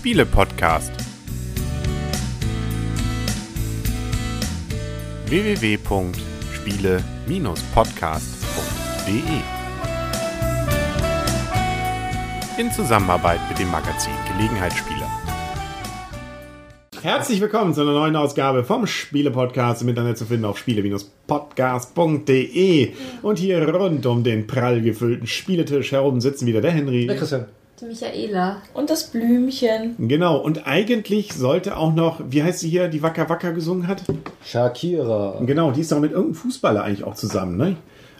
Spiele-Podcast. www.spiele-podcast.de In Zusammenarbeit mit dem Magazin Gelegenheitsspieler. Herzlich willkommen zu einer neuen Ausgabe vom Spiele-Podcast im Internet zu finden auf spiele-podcast.de. Und hier rund um den prall gefüllten Spieletisch herum sitzen wieder der Henry. Der Christian. Die Michaela. Und das Blümchen. Genau, und eigentlich sollte auch noch, wie heißt sie hier, die Wacker Wacker gesungen hat? Shakira. Genau, die ist doch mit irgendeinem Fußballer eigentlich auch zusammen, ne?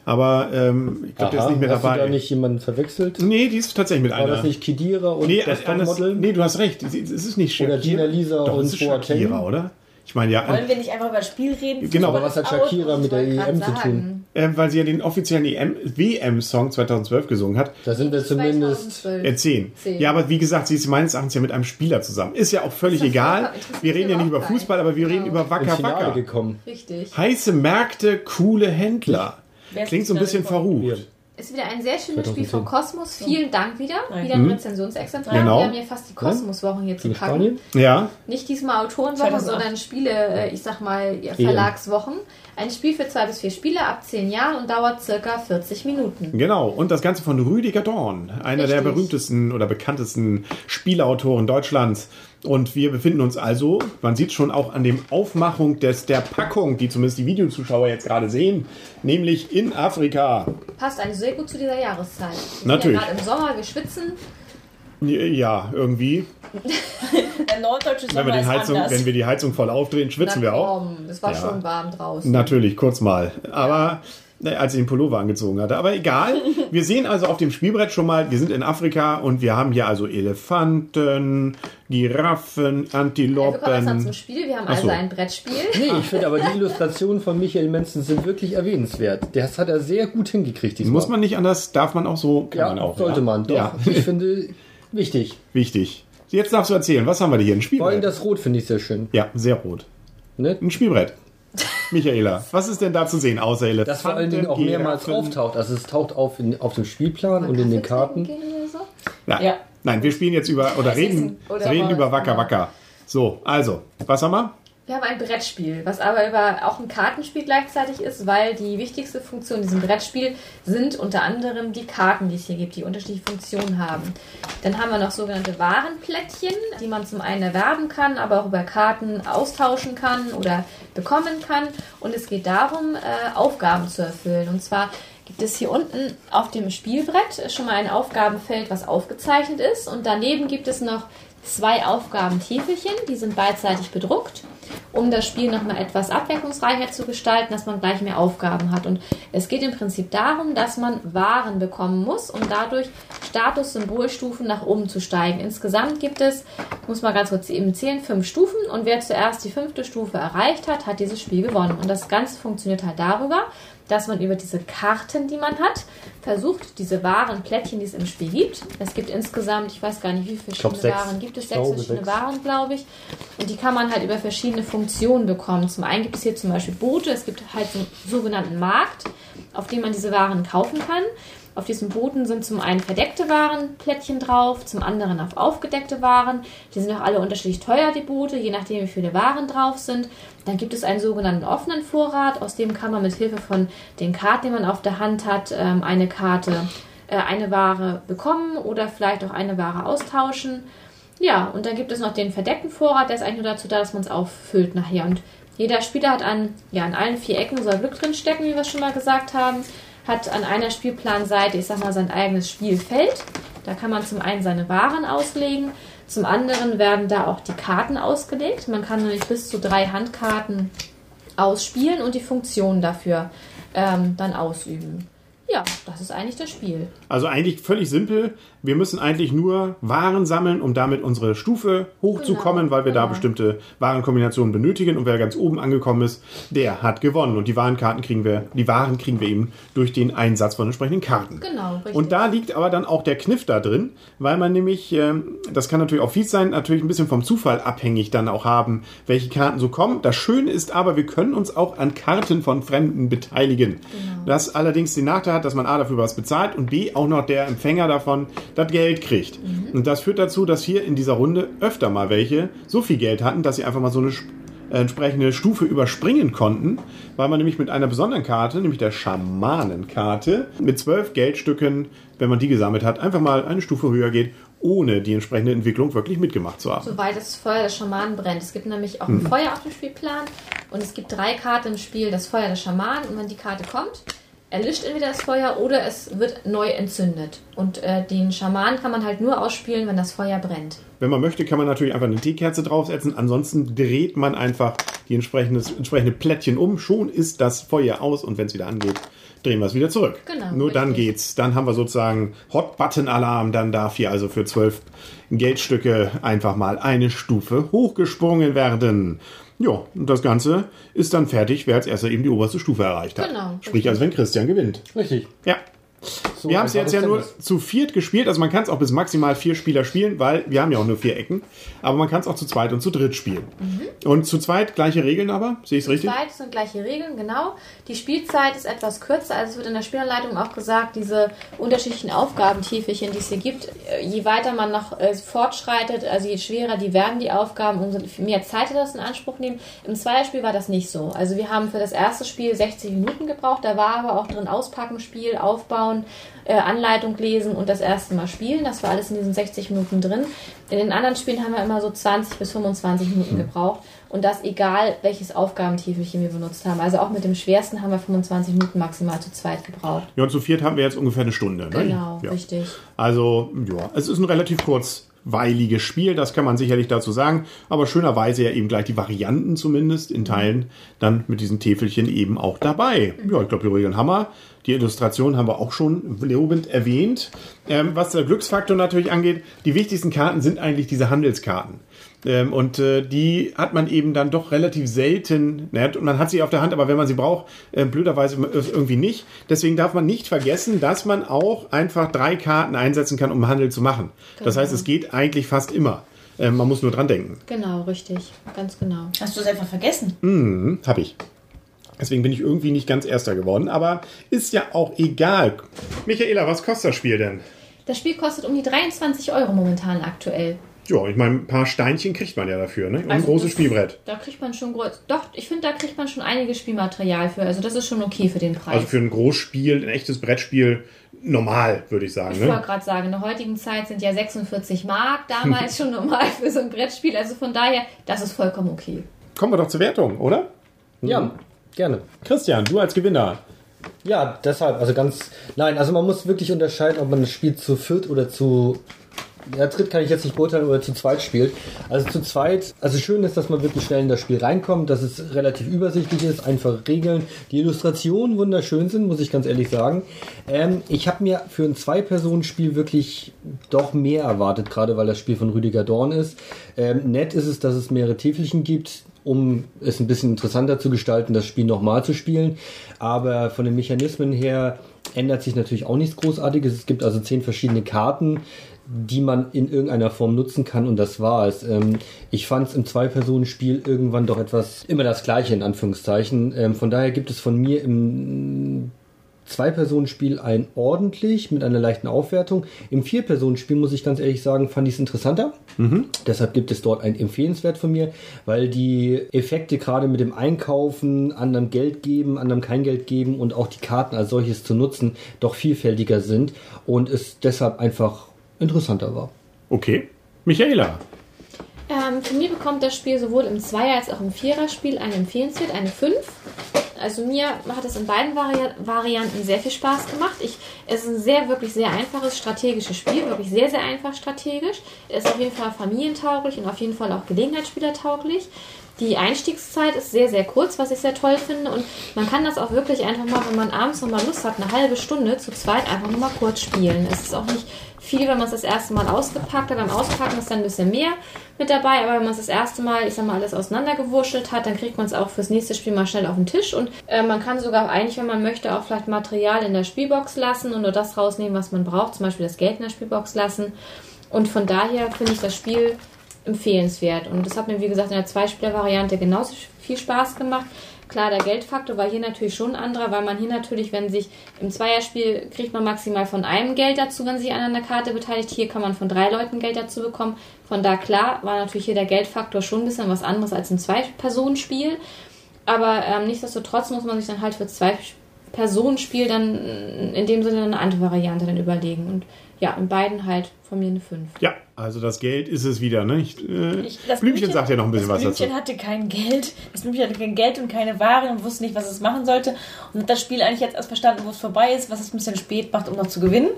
Aber ähm, ich glaube, der ist nicht mehr hast dabei. du da nicht jemanden verwechselt? nee, die ist tatsächlich mit War einer. das nicht Kidira und nee, das anders, Topmodel? nee, du hast recht. Es ist nicht Shakira. Oder Gina Lisa Doch, und Boateng? Shakira, oder? Ich meine, ja, Wollen wir nicht einfach über das Spiel reden? Genau, aber was hat Shakira mit der EM zu tun? Äh, weil sie ja den offiziellen EM WM-Song 2012 gesungen hat. Da sind wir zumindest. Äh, zehn. Zehn. Ja, aber wie gesagt, sie ist meines Erachtens ja mit einem Spieler zusammen. Ist ja auch völlig egal. Wir reden ja nicht über Fußball, aber wir Genau. reden über Wacker Wacker. gekommen. Richtig. Heiße Märkte, coole Händler. Klingt so ein bisschen verrucht. Ist wieder ein sehr schönes 2010. Spiel von Kosmos. Vielen Dank wieder. Nein. Wieder ein Rezensionsexemplar. Genau. Wir haben hier fast die Kosmos-Wochen hier zu packen. Ja, Nicht diesmal Autorenwoche, 2008. sondern Spiele, äh, ich sag mal, ja, Verlagswochen. Ein Spiel für zwei bis vier Spieler ab zehn Jahren und dauert circa 40 Minuten. genau. Und das Ganze von Rüdiger Dorn, einer der Richtig. berühmtesten oder bekanntesten Spielautoren Deutschlands. Und wir befinden uns also, man sieht schon auch an dem Aufmachung des, der Packung, die zumindest die Videozuschauer jetzt gerade sehen, nämlich in Afrika. Passt eigentlich sehr gut zu dieser Jahreszeit. Wir Natürlich. Ja gerade im Sommer, wir schwitzen. Ja, irgendwie. Der norddeutsche Wenn wir, Sommer den ist Heizung, anders. wenn wir die Heizung voll aufdrehen, schwitzen wir auch. Es war Ja. schon warm draußen. Natürlich, kurz mal. Aber als ich den Pullover angezogen hatte. Aber egal. Wir sehen also auf dem Spielbrett schon mal, wir sind in Afrika und wir haben hier also Elefanten, Giraffen, Ja, wir kommen zum Antilopen. Spiel. Wir haben Ach so. also ein Brettspiel. Nee, ich finde aber die Illustrationen von Michael Menzen sind wirklich erwähnenswert. Das hat er sehr gut hingekriegt diesmal. Muss man nicht anders, darf man auch so, kann Ja, man auch. sollte ja. man. Doch. Ja, Ich finde wichtig. wichtig. Jetzt darfst du erzählen, was haben wir denn hier? Ein Vor allem Spielbrett? das Rot finde ich sehr schön. Ja, sehr rot. Ne? Ein Spielbrett. Michaela, was ist denn da zu sehen, außer Elefanten, Das vor allen Dingen auch mehrmals Giraffen? auftaucht. Also es taucht auf in, auf dem Spielplan und in den Karten. Gehen oder so? Nein, Ja. nein, wir spielen jetzt über, oder reden, ein- oder reden über Wacker Wacker. So, also, was haben wir? Wir haben ein Brettspiel, was aber über auch ein Kartenspiel gleichzeitig ist, weil die wichtigste Funktion in diesem Brettspiel sind unter anderem die Karten, die es hier gibt, die unterschiedliche Funktionen haben. Dann haben wir noch sogenannte Warenplättchen, die man zum einen erwerben kann, aber auch über Karten austauschen kann oder bekommen kann. Und es geht darum, äh, Aufgaben zu erfüllen. Und zwar gibt es hier unten auf dem Spielbrett schon mal ein Aufgabenfeld, was aufgezeichnet ist. Und daneben gibt es noch zwei Aufgabentäfelchen, die sind beidseitig bedruckt, um das Spiel nochmal etwas abwechslungsreicher zu gestalten, dass man gleich mehr Aufgaben hat. Und es geht im Prinzip darum, dass man Waren bekommen muss, um dadurch Status-Symbolstufen nach oben zu steigen. Insgesamt gibt es, muss mal ganz kurz eben zählen, fünf Stufen und wer zuerst die fünfte Stufe erreicht hat, hat dieses Spiel gewonnen. Und das Ganze funktioniert halt darüber, dass man über diese Karten, die man hat, versucht, diese wahren Plättchen, die es im Spiel gibt. Es gibt insgesamt, ich weiß gar nicht, wie viele glaub, verschiedene sechs. Waren gibt es, sechs glaube, verschiedene sechs. Waren, glaube ich. Und die kann man halt über verschiedene Funktionen bekommen. Zum einen gibt es hier zum Beispiel Boote, es gibt halt einen sogenannten Markt, auf dem man diese Waren kaufen kann. Auf diesen Booten sind zum einen verdeckte Warenplättchen drauf, zum anderen auf aufgedeckte Waren. Die sind auch alle unterschiedlich teuer, die Boote, je nachdem, wie viele Waren drauf sind. Dann gibt es einen sogenannten offenen Vorrat, aus dem kann man mit Hilfe von den Karten, die man auf der Hand hat, ähm, eine Karte, äh, eine Ware bekommen oder vielleicht auch eine Ware austauschen. Ja, und dann gibt es noch den verdeckten Vorrat, der ist eigentlich nur dazu da, dass man es auffüllt nachher. Und jeder Spieler hat an, ja, an allen vier Ecken soll Glück drin stecken, wie wir schon mal gesagt haben. Hat an einer Spielplanseite, ich sag mal, sein eigenes Spielfeld. Da kann man zum einen seine Waren auslegen, zum anderen werden da auch die Karten ausgelegt. Man kann nämlich bis zu drei Handkarten ausspielen und die Funktion dafür ähm, dann ausüben. Ja, das ist eigentlich das Spiel. Also eigentlich völlig simpel. Wir müssen eigentlich nur Waren sammeln, um damit unsere Stufe hochzukommen, Genau, weil wir da genau. bestimmte Warenkombinationen benötigen. Und wer ganz oben angekommen ist, der hat gewonnen. Und die Warenkarten kriegen wir, die Waren kriegen wir eben durch den Einsatz von entsprechenden Karten. Genau, richtig. Und da liegt aber dann auch der Kniff da drin, weil man nämlich, ähm, das kann natürlich auch fies sein, natürlich ein bisschen vom Zufall abhängig dann auch haben, welche Karten so kommen. Das Schöne ist aber, wir können uns auch an Karten von Fremden beteiligen. Das allerdings den Nachteil hat, hat, dass man A dafür was bezahlt und B auch noch der Empfänger davon das Geld kriegt. Und das führt dazu, dass hier in dieser Runde öfter mal welche so viel Geld hatten, dass sie einfach mal so eine äh, entsprechende Stufe überspringen konnten, weil man nämlich mit einer besonderen Karte, nämlich der Schamanenkarte, mit zwölf Geldstücken, wenn man die gesammelt hat, einfach mal eine Stufe höher geht, ohne die entsprechende Entwicklung wirklich mitgemacht zu haben. Soweit das Feuer des Schamanen brennt. Es gibt nämlich auch ein Feuer auf dem Spielplan und es gibt drei Karten im Spiel, das Feuer des Schamanen und wenn die Karte kommt, erlischt entweder das Feuer oder es wird neu entzündet. Und äh, den Schamanen kann man halt nur ausspielen, wenn das Feuer brennt. Wenn man möchte, kann man natürlich einfach eine Teekerze draufsetzen. Ansonsten dreht man einfach die entsprechende, entsprechende Plättchen um. Schon ist das Feuer aus und wenn es wieder angeht, drehen wir es wieder zurück. Genau, Nur dann richtig. geht's. Dann haben wir sozusagen Hot-Button-Alarm. Dann darf hier also für zwölf Geldstücke einfach mal eine Stufe hochgesprungen werden. Ja, und das Ganze ist dann fertig, wer als erster eben die oberste Stufe erreicht hat. Genau, Sprich, also wenn Christian gewinnt. Richtig. Ja. So Wir haben es jetzt ja ist nur Tennis. zu viert gespielt, also man kann es auch bis maximal vier Spieler spielen, weil wir haben ja auch nur vier Ecken. Aber man kann es auch zu zweit und zu dritt spielen. Und zu zweit gleiche Regeln aber, sehe ich es richtig? Zeit sind gleiche Regeln, genau. Die Spielzeit ist etwas kürzer, also es wird in der Spielanleitung auch gesagt, diese unterschiedlichen Aufgabentäfelchen, die es hier gibt, äh, je weiter man noch äh, fortschreitet, also je schwerer die werden die Aufgaben, umso mehr Zeit hat das in Anspruch nehmen. Im Zweierspiel war das nicht so. Also wir haben für das erste Spiel 60 Minuten gebraucht, da war aber auch drin Auspacken, Spiel, Aufbauen, äh, Anleitung lesen und das erste Mal spielen. Das war alles in diesen 60 Minuten drin. In den anderen Spielen haben wir immer so 20 bis 25 Minuten gebraucht. Und das egal, welches Aufgabentäfelchen wir benutzt haben. Also auch mit dem schwersten haben wir 25 Minuten maximal zu zweit gebraucht. Ja, und zu viert haben wir jetzt ungefähr eine Stunde. Ne? Genau, ja. richtig. Also, ja, es ist ein relativ kurzweiliges Spiel, das kann man sicherlich dazu sagen. Aber schönerweise ja eben gleich die Varianten zumindest in Teilen dann mit diesen Täfelchen eben auch dabei. Ja, ich glaube, die Regeln haben wir. Die Illustration haben wir auch schon lobend erwähnt. Ähm, was der Glücksfaktor natürlich angeht, die wichtigsten Karten sind eigentlich diese Handelskarten. Ähm, und äh, die hat man eben dann doch relativ selten. Naja, man hat sie auf der Hand, aber wenn man sie braucht, äh, blöderweise irgendwie nicht. Deswegen darf man nicht vergessen, dass man auch einfach drei Karten einsetzen kann, um Handel zu machen. Das Genau. heißt, es geht eigentlich fast immer. Ähm, man muss nur dran denken. Genau, richtig. Ganz genau. Hast du es einfach vergessen? Hm, hab ich. Deswegen bin ich irgendwie nicht ganz Erster geworden, aber ist ja auch egal. Michaela, was kostet das Spiel denn? Das Spiel kostet um die 23 Euro momentan aktuell. Ja, ich meine, ein paar Steinchen kriegt man ja dafür, ne? Und ein Also großes das- Spielbrett. Da kriegt man schon groß. Doch, ich finde, da kriegt man schon einiges Spielmaterial für. Also das ist schon okay für den Preis. Also für ein Großspiel, ein echtes Brettspiel, normal, würde ich sagen. Ich Ne? wollte gerade sagen, in der heutigen Zeit sind ja 46 Mark damals schon normal für so ein Brettspiel. Also von daher, das ist vollkommen okay. Kommen wir doch zur Wertung, oder? Ja, gerne. Christian, du als Gewinner. Ja, deshalb, also ganz. Nein, also man muss wirklich unterscheiden, ob man das Spiel zu viert oder zu. Ja, dritt kann ich jetzt nicht beurteilen oder zu zweit spielt. Also zu zweit, also schön ist, dass man wirklich schnell in das Spiel reinkommt, dass es relativ übersichtlich ist, einfache Regeln, die Illustrationen wunderschön sind, muss ich ganz ehrlich sagen. Ähm, ich habe mir für ein Zwei-Personen-Spiel wirklich doch mehr erwartet, gerade weil das Spiel von Rüdiger Dorn ist. Ähm, nett ist es, dass es mehrere Täfelchen gibt, um es ein bisschen interessanter zu gestalten, das Spiel nochmal zu spielen. Aber von den Mechanismen her ändert sich natürlich auch nichts Großartiges. Es gibt also zehn verschiedene Karten, die man in irgendeiner Form nutzen kann und das war es. Ähm, ich fand es im Zwei-Personen-Spiel irgendwann doch etwas immer das Gleiche in Anführungszeichen. Ähm, von daher gibt es von mir im Zwei-Personen-Spiel ein ordentlich mit einer leichten Aufwertung. Im Vier-Personen-Spiel muss ich ganz ehrlich sagen, fand ich es interessanter. Deshalb gibt es dort ein empfehlenswert von mir, weil die Effekte gerade mit dem Einkaufen, anderem Geld geben, anderem kein Geld geben und auch die Karten als solches zu nutzen, doch vielfältiger sind und es deshalb einfach interessanter war. Okay. Michaela. Ähm, von mir bekommt das Spiel sowohl im Zweier- als auch im Viererspiel eine Empfehlenswert, eine 5. Also mir hat es in beiden Vari Varianten sehr viel Spaß gemacht. Ich, es ist ein sehr, wirklich sehr einfaches strategisches Spiel, wirklich sehr, sehr einfach strategisch. Es ist auf jeden Fall familientauglich und auf jeden Fall auch gelegenheitsspielertauglich. Die Einstiegszeit ist sehr, sehr kurz, was ich sehr toll finde. Und man kann das auch wirklich einfach mal, wenn man abends nochmal Lust hat, eine halbe Stunde zu zweit einfach nochmal kurz spielen. Es ist auch nicht viel, wenn man es das erste Mal ausgepackt hat. Beim Auspacken ist dann ein bisschen mehr mit dabei. Aber wenn man es das erste Mal, ich sag mal, alles auseinandergewurschtelt hat, dann kriegt man es auch fürs nächste Spiel mal schnell auf den Tisch. Und äh, man kann sogar eigentlich, wenn man möchte, auch vielleicht Material in der Spielbox lassen und nur das rausnehmen, was man braucht. Zum Beispiel das Geld in der Spielbox lassen. Und von daher finde ich das Spiel empfehlenswert. Und das hat mir, wie gesagt, in der Zweispieler-Variante genauso viel Spaß gemacht. Klar, der Geldfaktor war hier natürlich schon ein anderer, weil man hier natürlich, wenn sich im Zweierspiel kriegt man maximal von einem Geld dazu, wenn sich einer an der Karte beteiligt. Hier kann man von drei Leuten Geld dazu bekommen. Von da klar war natürlich hier der Geldfaktor schon ein bisschen was anderes als im Zwei-Personen-Spiel. Aber ähm, nichtsdestotrotz muss man sich dann halt für zwei Personenspiel dann in dem Sinne eine andere Variante dann überlegen. Und ja, in beiden halt von mir eine 5. Ja, also das Geld ist es wieder, ne? Ich, äh, Ich- das Blümchen sagt ja noch ein bisschen was das dazu. Blümchen hatte kein Geld. Das Blümchen hatte kein Geld und keine Ware und wusste nicht, was es machen sollte. Und hat das Spiel eigentlich jetzt erst verstanden, wo es vorbei ist, was es ein bisschen spät macht, um noch zu gewinnen.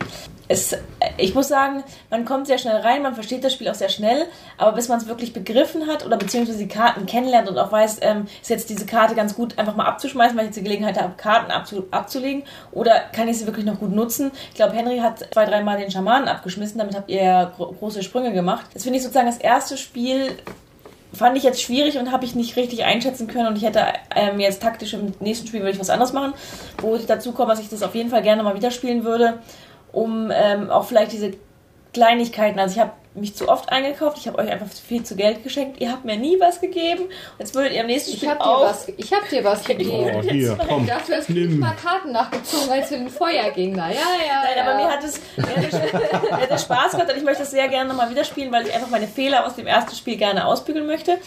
Es, äh, ich muss sagen, man kommt sehr schnell rein, man versteht das Spiel auch sehr schnell, aber bis man es wirklich begriffen hat oder beziehungsweise die Karten kennenlernt und auch weiß, ähm, ist jetzt diese Karte ganz gut einfach mal abzuschmeißen, weil ich jetzt die Gelegenheit habe, Karten abzu, abzulegen oder kann ich sie wirklich noch gut nutzen? Ich glaube, Henry hat zwei, dreimal den Schamanen abgeschmissen, damit habt ihr ja gro große Sprünge gemacht. Das finde ich sozusagen das erste Spiel, fand ich jetzt schwierig und habe ich nicht richtig einschätzen können. Und ich hätte ähm, jetzt taktisch im nächsten Spiel würde ich was anderes machen, wo ich dazu komme, dass ich das auf jeden Fall gerne mal wieder spielen würde, um ähm, auch vielleicht diese Kleinigkeiten, also ich habe mich zu oft eingekauft, ich habe euch einfach viel zu Geld geschenkt, ihr habt mir nie was gegeben, jetzt würdet ihr am nächsten Ich Spiel hab dir auch was, ich hab dir was gegeben. Oh, hier, komm. Dafür hast du mal Karten nachgezogen, als wir in den Feuergegner. Ja, ja. Nein, ja. aber mir hat es, mir hat es, mir hat es Spaß gemacht und ich möchte es sehr gerne nochmal wieder spielen, weil ich einfach meine Fehler aus dem ersten Spiel gerne ausbügeln möchte.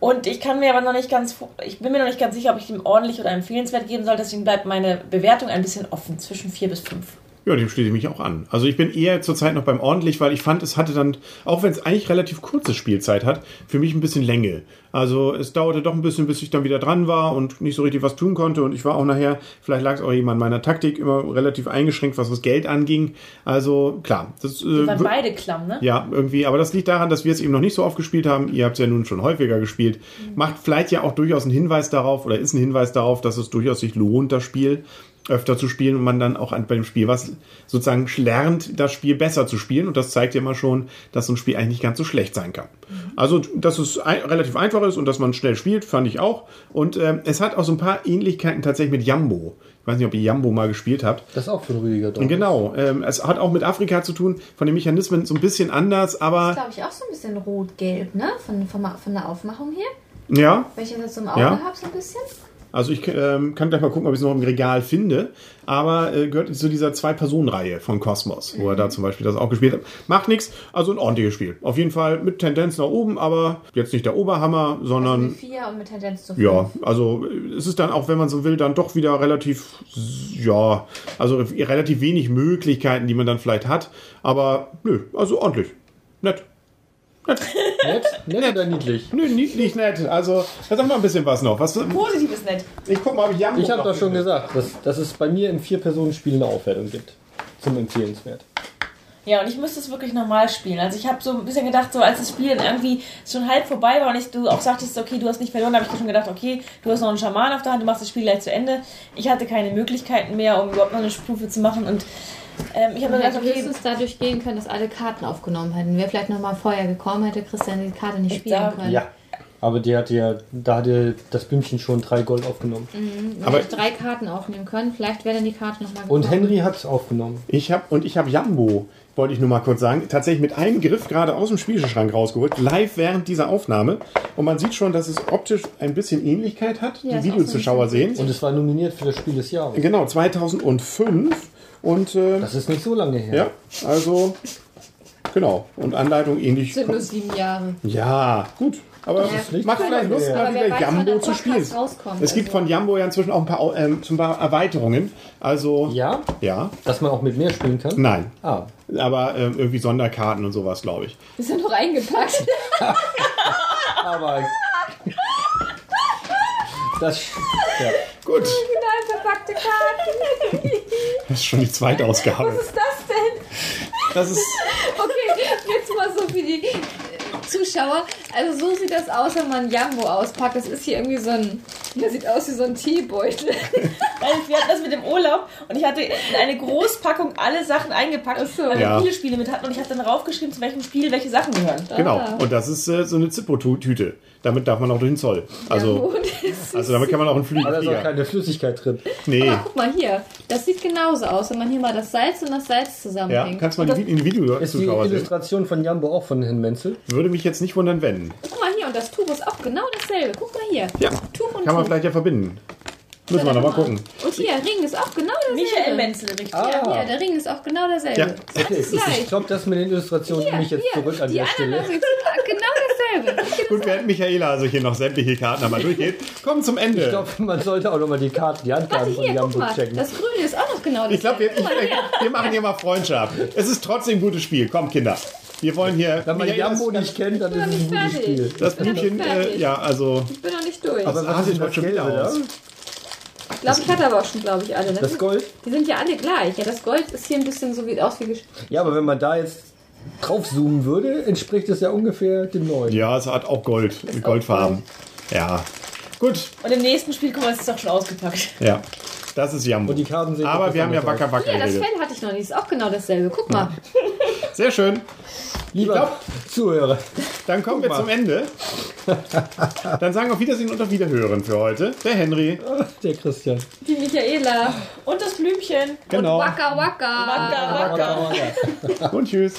Und ich kann mir aber noch nicht ganz, ich bin mir noch nicht ganz sicher, ob ich ihm ordentlich oder empfehlenswert geben soll. Deswegen bleibt meine Bewertung ein bisschen offen, zwischen 4 bis 5. Ja, dem schließe ich mich auch an. Also ich bin eher zurzeit noch beim ordentlich, weil ich fand, es hatte dann, auch wenn es eigentlich relativ kurze Spielzeit hat, für mich ein bisschen Länge. Also es dauerte doch ein bisschen, bis ich dann wieder dran war und nicht so richtig was tun konnte. Und ich war auch nachher, vielleicht lag es auch eben an meiner Taktik, immer relativ eingeschränkt, was das Geld anging. Also klar, das Wir äh, waren beide klamm, ne? ja, irgendwie, aber das liegt daran, dass wir es eben noch nicht so oft gespielt haben. Ihr habt es ja nun schon häufiger gespielt. Macht vielleicht ja auch durchaus einen Hinweis darauf oder ist ein Hinweis darauf, dass es durchaus sich lohnt, das Spiel öfter zu spielen und man dann auch an, bei dem Spiel was sozusagen lernt, das Spiel besser zu spielen. Und das zeigt ja mal schon, dass so ein Spiel eigentlich nicht ganz so schlecht sein kann. Also, dass es ein, relativ einfach ist und dass man schnell spielt, fand ich auch. Und ähm, es hat auch so ein paar Ähnlichkeiten tatsächlich mit Jambo. Ich weiß nicht, ob ihr Jambo mal gespielt habt. Das ist auch von Rüdiger Dorn. Genau, ähm, es hat auch mit Afrika zu tun, von den Mechanismen so ein bisschen anders, aber glaube ich auch so ein bisschen rot-gelb, ne? Von, von, von der Aufmachung her. ja, Wenn ich das so im Auge Ja. habe, so ein bisschen. Also ich ähm, kann gleich mal gucken, ob ich es noch im Regal finde, aber äh, gehört zu dieser Zwei-Personen-Reihe von Cosmos, wo er da zum Beispiel das auch gespielt hat. Macht nichts, also ein ordentliches Spiel. Auf jeden Fall mit Tendenz nach oben, aber jetzt nicht der Oberhammer, sondern Also vier und mit Tendenz zu ja, also äh, es ist dann auch, wenn man so will, dann doch wieder relativ, ja, also relativ wenig Möglichkeiten, die man dann vielleicht hat, aber nö, also ordentlich. Nett. Nett? Nett oder niedlich? Nö, nicht nett. Also, sag mal ein bisschen was noch. Was, Positives nett. ich guck mal, ob ich Jambo Ich habe noch doch schon gesagt, dass, dass es bei mir im Vier-Personen-Spiel eine Aufwertung gibt. Zum Empfehlenswert. Ja, und ich müsste es wirklich nochmal spielen. Also ich habe so ein bisschen gedacht, so als das Spiel dann irgendwie schon halb vorbei war und ich, du auch sagtest, okay, du hast nicht verloren, habe ich schon gedacht, okay, du hast noch einen Schaman auf der Hand, du machst das Spiel gleich zu Ende. Ich hatte keine Möglichkeiten mehr, um überhaupt noch eine Stufe zu machen und ähm, ich habe dann hätte gedacht, okay, höchstens dadurch gehen können, dass alle Karten aufgenommen hätten. Wäre vielleicht nochmal vorher gekommen, hätte Christian die Karte nicht spielen da- können. Ja. Aber die hat ja, da hat ja das Blümchen schon drei Gold aufgenommen. Man Aber- hätte drei Karten aufnehmen können. Vielleicht wäre dann die Karte nochmal gekommen. Und Henry hat es aufgenommen. Ich habe und ich habe Jambo, wollte ich nur mal kurz sagen, tatsächlich mit einem Griff gerade aus dem Spielschrank rausgeholt, live während dieser Aufnahme. Und man sieht schon, dass es optisch ein bisschen Ähnlichkeit hat. Ja, die Videozuschauer so sehen. Und es war nominiert für das Spiel des Jahres. Genau, 2005. Und äh, Das ist nicht so lange her. ja, also genau. Und Anleitung ähnlich. sind nur sieben Jahre. Ja, gut. Aber Ja, es macht vielleicht Lust, mal wieder Jambo zu spielen. Rauskommt. Es gibt Also- von Jambo ja inzwischen auch ein paar, so ein paar Erweiterungen. Also, Ja? ja. Dass man auch mit mehr spielen kann? Nein. Ah. Aber ähm, irgendwie Sonderkarten und sowas, glaube ich. Ist ja noch eingepackt. Aber. Das. Ja. Gut, Nein, verpackte Karten. das ist schon die zweite Ausgabe. Was ist das denn? Das ist. Okay, jetzt mal so für die äh, Zuschauer. Also so sieht das aus, wenn man Jambo auspackt. Das ist hier irgendwie so ein, Der sieht aus wie so ein Teebeutel. Wir hatten das mit dem Urlaub und ich hatte in eine Großpackung alle Sachen eingepackt, so. weil wir Ja. viele Spiele mit hatten und ich habe dann raufgeschrieben, zu welchem Spiel welche Sachen gehören. Genau. Ah. Und das ist äh, so eine Zippo-Tüte. Damit darf man auch durch den Zoll. Also, ja, also damit kann man auch einen Flü- Aber da ist auch Flieger. keine Flüssigkeit drin. Nee. Aber guck mal hier, das sieht genauso aus, wenn man hier mal das Salz und das Salz Ja, zusammenhängt. kannst du mal in die Video Ist die Zuschauer sehen. Illustration von Jambo auch von Herrn Menzel? Würde mich jetzt nicht wundern, wenn. Guck mal hier, und das Tuch ist auch genau dasselbe. Guck mal hier. Ja, Tuch und kann man Tuch. vielleicht ja verbinden. Müssen wir nochmal gucken. Und hier, Ring ist auch genau dasselbe. Michael Menzel, richtig. Ah. Ja, hier, der Ring ist auch genau derselbe. Ja. Okay, ist ich, gleich. ich glaube, das mit den Illustrationen nehme ich jetzt hier, zurück an die der Stelle. sind genau dasselbe. Gut, während Michaela also hier noch sämtliche Karten einmal durchgeht, kommen zum Ende. Ich glaube, man sollte auch nochmal die Karten, die Handkarten von hier, Jambo checken. Das Grüne ist auch noch genau dasselbe. Ich glaube, wir, hier. wir machen hier mal Freundschaft. Es ist trotzdem ein gutes Spiel. Komm, Kinder. Wir wollen hier. Wenn man Jambo nicht kennt, dann ist es ein gutes fertig. Spiel. Das Blümchen, äh, ja, also. Ich bin noch nicht durch. Aber was denn ist heute das schon wieder aus? ich glaube, ich hatte aber auch schon, glaube ich, alle. ne? Das Gold? Die sind ja alle gleich. Ja, das Gold ist hier ein bisschen so wie aus wie Ja, aber wenn man da jetzt drauf zoomen würde, entspricht es ja ungefähr dem neuen. Ja, es hat auch Gold. Goldfarben. Ja. Gut, Und im nächsten Spiel, guck mal, es ist doch schon ausgepackt. ja. Das ist Jambo. Und die Karten sehen Aber wir haben ja. Wacker Wacker Ja, das. Fell hatte ich noch nicht. Ist auch genau dasselbe. Guck mal. Sehr schön. Lieber glaub- Zuhörer, Dann kommen wir zum Ende. Dann sagen auf Wiedersehen und auf Wiederhören für heute. Der Henry. der Christian. Die Michaela. Und das Blümchen. Genau. Und Waka Waka. Waka, waka. Und tschüss.